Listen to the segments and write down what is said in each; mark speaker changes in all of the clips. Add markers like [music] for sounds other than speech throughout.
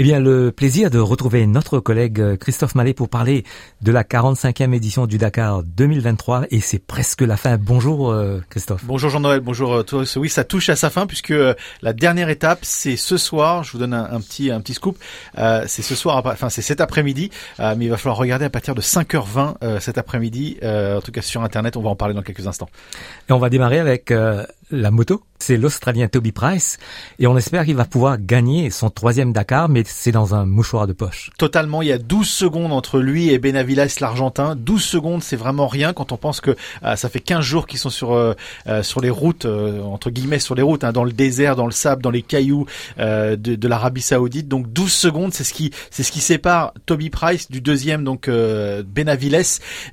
Speaker 1: Eh bien, le plaisir de retrouver notre collègue euh, Christophe Mallet pour parler de la 45e édition du Dakar 2023 et c'est presque la fin. Bonjour euh, Christophe.
Speaker 2: Bonjour Jean-Noël, bonjour euh, tous. Oui, ça touche à sa fin puisque la dernière étape, c'est ce soir. Je vous donne un, petit un petit scoop. c'est ce soir, enfin c'est cet après-midi, mais il va falloir regarder à partir de 5h20 cet après-midi. en tout cas sur Internet, on va en parler dans quelques instants.
Speaker 1: Et on va démarrer avec la moto. C'est l'Australien Toby Price et on espère qu'il va pouvoir gagner son troisième Dakar, mais c'est dans un mouchoir de poche.
Speaker 2: Totalement, il y a 12 secondes entre lui et Benavides l'Argentin. 12 secondes, c'est vraiment rien quand on pense que euh, ça fait 15 jours qu'ils sont sur euh, euh, sur les routes, entre guillemets sur les routes, hein, dans le désert, dans le sable, dans les cailloux de, de l'Arabie Saoudite. Donc 12 secondes, c'est ce qui c'est ce qui sépare Toby Price du deuxième, donc Benavides.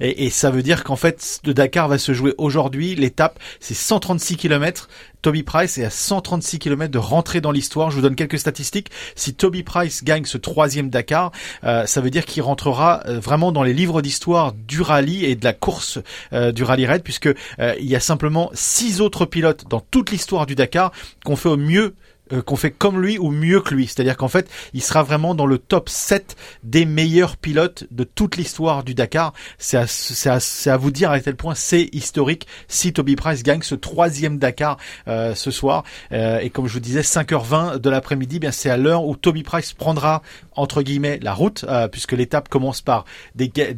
Speaker 2: Et, et ça veut dire qu'en fait, le Dakar va se jouer aujourd'hui. L'étape, c'est 136 km. Toby Price est à 136 km de rentrer dans l'histoire. Je vous donne quelques statistiques. Si Toby Price gagne ce troisième Dakar, euh, ça veut dire qu'il rentrera euh, vraiment dans les livres d'histoire du rallye et de la course euh, du rallye raid, puisque il y a simplement six autres pilotes dans toute l'histoire du Dakar qu'on fait au mieux euh, qu'on fait comme lui ou mieux que lui. C'est-à-dire qu'en fait, il sera vraiment dans le top 7 des meilleurs pilotes de toute l'histoire du Dakar. C'est à, vous dire à quel point c'est historique si Toby Price gagne ce troisième Dakar euh, ce soir. Euh, et comme je vous disais, 5h20 de l'après-midi, bien c'est à l'heure où Toby Price prendra entre guillemets la route, puisque l'étape commence par des, des,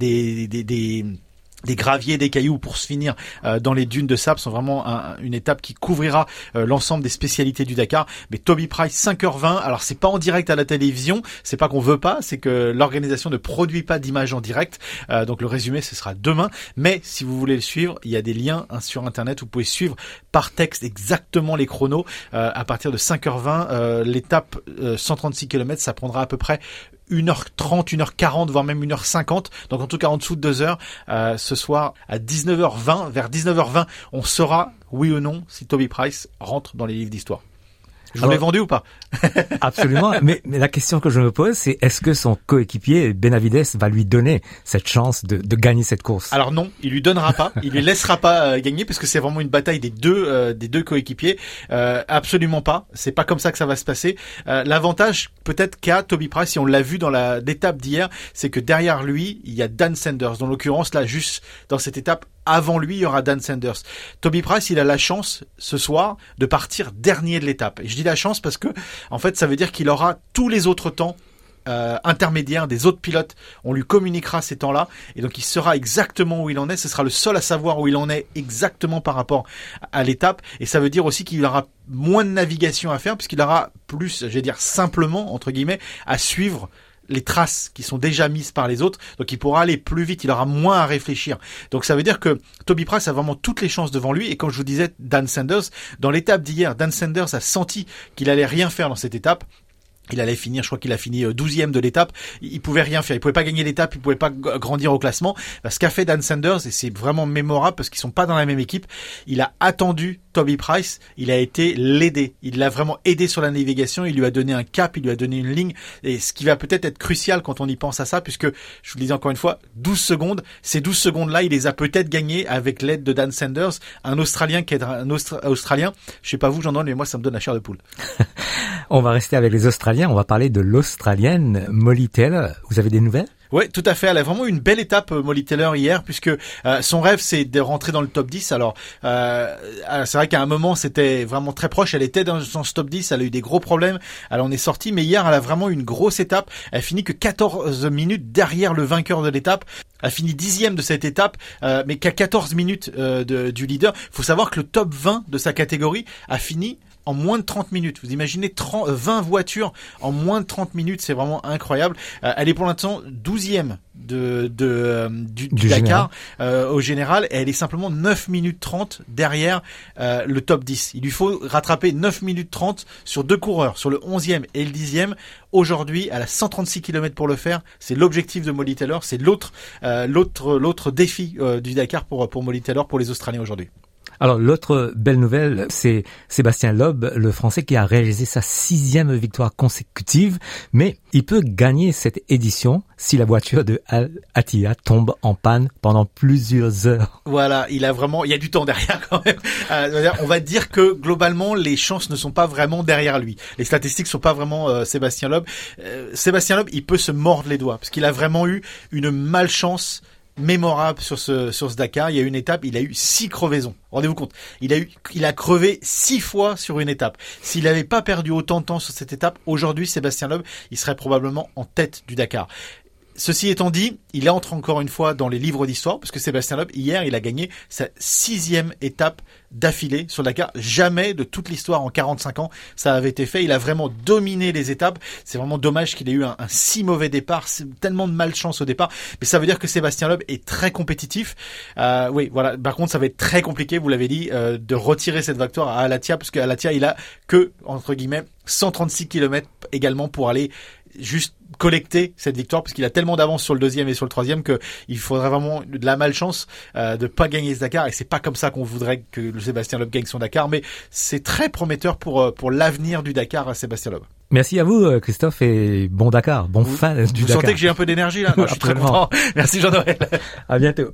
Speaker 2: des, des des graviers, des cailloux pour se finir euh, dans les dunes de sable sont vraiment une étape qui couvrira euh, l'ensemble des spécialités du Dakar. Mais Toby Price 5h20, alors c'est pas en direct à la télévision, c'est pas qu'on veut pas, c'est que l'organisation ne produit pas d'image en direct. Euh, donc le résumé ce sera demain. Mais si vous voulez le suivre, il y a des liens hein, sur internet, vous pouvez suivre par texte exactement les chronos à partir de 5h20. L'étape 136 km, ça prendra à peu près 1h30, 1h40, voire même 1h50. Donc en tout cas en dessous de 2 heures. Euh, ce soir à 19h20, vers 19h20, on saura, oui ou non, si Toby Price rentre dans les livres d'histoire. Je vous l'ai vendu ou pas [laughs]
Speaker 1: Absolument. Mais, mais, la question que je me pose, c'est est-ce que son coéquipier Benavides va lui donner cette chance de, de, gagner cette course?
Speaker 2: Alors non, il lui donnera pas. il lui laissera pas euh, gagner parce que c'est vraiment une bataille des deux euh, des deux coéquipiers. Euh, absolument pas. C'est pas comme ça que ça va se passer. Euh, l'avantage peut-être qu'a Toby Price, si on l'a vu dans la l'étape d'hier, c'est que derrière lui, il y a Dan Sanders. Dans l'occurrence là, juste dans cette étape, avant lui, il y aura Dan Sanders. Toby Price, il a la chance ce soir de partir dernier de l'étape. Et je dis la chance parce que, en fait, ça veut dire qu'il aura tous les autres temps euh, intermédiaires des autres pilotes. On lui communiquera ces temps-là et donc il saura exactement où il en est. Ce sera le seul à savoir où il en est exactement par rapport à l'étape. Et ça veut dire aussi qu'il aura moins de navigation à faire puisqu'il aura plus, je vais dire simplement entre guillemets, à suivre les traces qui sont déjà mises par les autres, donc il pourra aller plus vite, il aura moins à réfléchir. Donc ça veut dire que Toby Price a vraiment toutes les chances devant lui, et comme je vous disais, Dan Sanders, dans l'étape d'hier, Dan Sanders a senti qu'il allait rien faire dans cette étape, il allait finir, je crois qu'il a fini 12e euh, de l'étape. Il pouvait rien faire. Il pouvait pas gagner l'étape. Il pouvait pas grandir au classement. Ce qu'a fait Dan Sanders, et c'est vraiment mémorable parce qu'ils sont pas dans la même équipe, il a attendu Toby Price. Il a été l'aider. Il l'a vraiment aidé sur la navigation. Il lui a donné un cap. Il lui a donné une ligne. Et ce qui va peut-être être crucial quand on y pense à ça, puisque je vous le disais encore une fois, 12 secondes. Ces 12 secondes-là, il les a peut-être gagnées avec l'aide de Dan Sanders, un Australien qui est un Australien. Je sais pas vous, j'en donne, mais moi, ça me donne la chair de poule. [laughs]
Speaker 1: on va rester avec les Australiens. On va parler de l'Australienne Molly Taylor. Vous avez des nouvelles?
Speaker 2: Oui, tout à fait. Elle a vraiment une belle étape, euh, Molly Taylor, hier, puisque euh, son rêve, c'est de rentrer dans le top 10. Alors, euh, c'est vrai qu'à un moment, c'était vraiment très proche. Elle était dans son top 10. Elle a eu des gros problèmes. Elle en est sortie. Mais hier, elle a vraiment une grosse étape. Elle finit que 14 minutes derrière le vainqueur de l'étape. Elle finit dixième de cette étape, mais qu'à 14 minutes du leader. Il faut savoir que le top 20 de sa catégorie a fini en moins de 30 minutes. Vous imaginez 30, 20 euh, voitures en moins de 30 minutes, c'est vraiment incroyable. Euh, elle est pour l'instant 12e de, de euh, du, Dakar au général et elle est simplement 9 minutes 30 derrière le top 10. Il lui faut rattraper 9 minutes 30 sur deux coureurs, sur le 11e et le 10e. Aujourd'hui, elle a 136 km pour le faire. C'est l'objectif de Molly Taylor, c'est l'autre l'autre l'autre défi du Dakar pour pour Molly Taylor pour les Australiens aujourd'hui.
Speaker 1: Alors l'autre belle nouvelle, c'est Sébastien Loeb, le Français qui a réalisé sa sixième victoire consécutive, mais il peut gagner cette édition si la voiture de Al Attiyah tombe en panne pendant plusieurs heures.
Speaker 2: Voilà, il a vraiment, il y a du temps derrière [laughs] quand même. Euh, on va dire que globalement les chances ne sont pas vraiment derrière lui. Les statistiques sont pas vraiment euh, Sébastien Loeb. Euh, Sébastien Loeb, il peut se mordre les doigts parce qu'il a vraiment eu une malchance mémorable sur ce sur ce Dakar. Il y a une étape, il a eu six crevaisons. Rendez-vous compte, il a eu, il a crevé six fois sur une étape. S'il n'avait pas perdu autant de temps sur cette étape, aujourd'hui Sébastien Loeb, il serait probablement en tête du Dakar. Ceci étant dit, il entre encore une fois dans les livres d'histoire, parce que Sébastien Loeb, hier, il a gagné sa sixième étape d'affilée sur Dakar. Jamais de toute l'histoire en 45 ans, ça avait été fait. Il a vraiment dominé les étapes. C'est vraiment dommage qu'il ait eu un, si mauvais départ, tellement de malchance au départ. Mais ça veut dire que Sébastien Loeb est très compétitif. Euh, oui, voilà. Par contre, ça va être très compliqué, vous l'avez dit, euh, de retirer cette victoire à Alatia, parce qu'Alatia, il a que, entre guillemets, 136 km également pour aller juste collecter cette victoire parce qu'il a tellement d'avance sur le deuxième et sur le troisième que il faudrait vraiment de la malchance euh, de pas gagner ce Dakar et c'est pas comme ça qu'on voudrait que le Sébastien Loeb gagne son Dakar mais c'est très prometteur pour euh, pour l'avenir du Dakar à Sébastien Loeb.
Speaker 1: Merci à vous euh, Christophe et bon Dakar, bon fin du Dakar.
Speaker 2: Vous sentez que j'ai un peu d'énergie là, je suis très content. [laughs] Merci Jean-Noël.
Speaker 1: À bientôt.